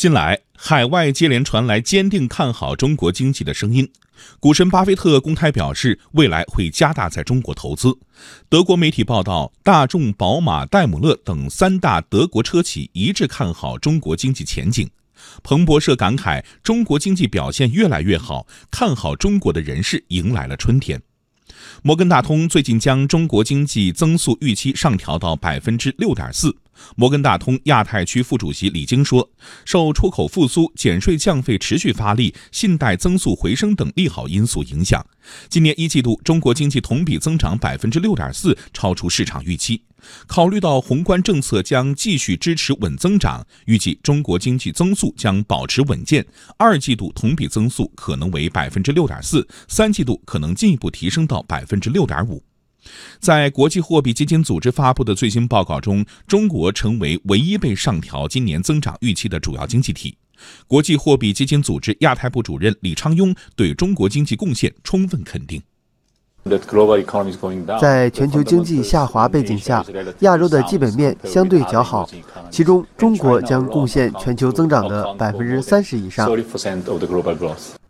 近来，海外接连传来坚定看好中国经济的声音。股神巴菲特公开表示，未来会加大在中国投资。德国媒体报道，大众、宝马、戴姆勒等三大德国车企一致看好中国经济前景。彭博社感慨，中国经济表现越来越好，看好中国的人士迎来了春天。摩根大通最近将中国经济增速预期上调到百分之六点四。摩根大通亚太区副主席李晶说：“受出口复苏、减税降费持续发力、信贷增速回升等利好因素影响，今年一季度中国经济同比增长百分之六点四，超出市场预期。考虑到宏观政策将继续支持稳增长，预计中国经济增速将保持稳健。二季度同比增速可能为百分之六点四，三季度可能进一步提升到百分之六点五。在国际货币基金组织发布的最新报告中，中国成为唯一被上调今年增长预期的主要经济体。国际货币基金组织亚太部主任李昌镛对中国经济贡献充分肯定。在全球经济下滑背景下，亚洲的基本面相对较好，其中中国将贡献全球增长的百分之三十以上。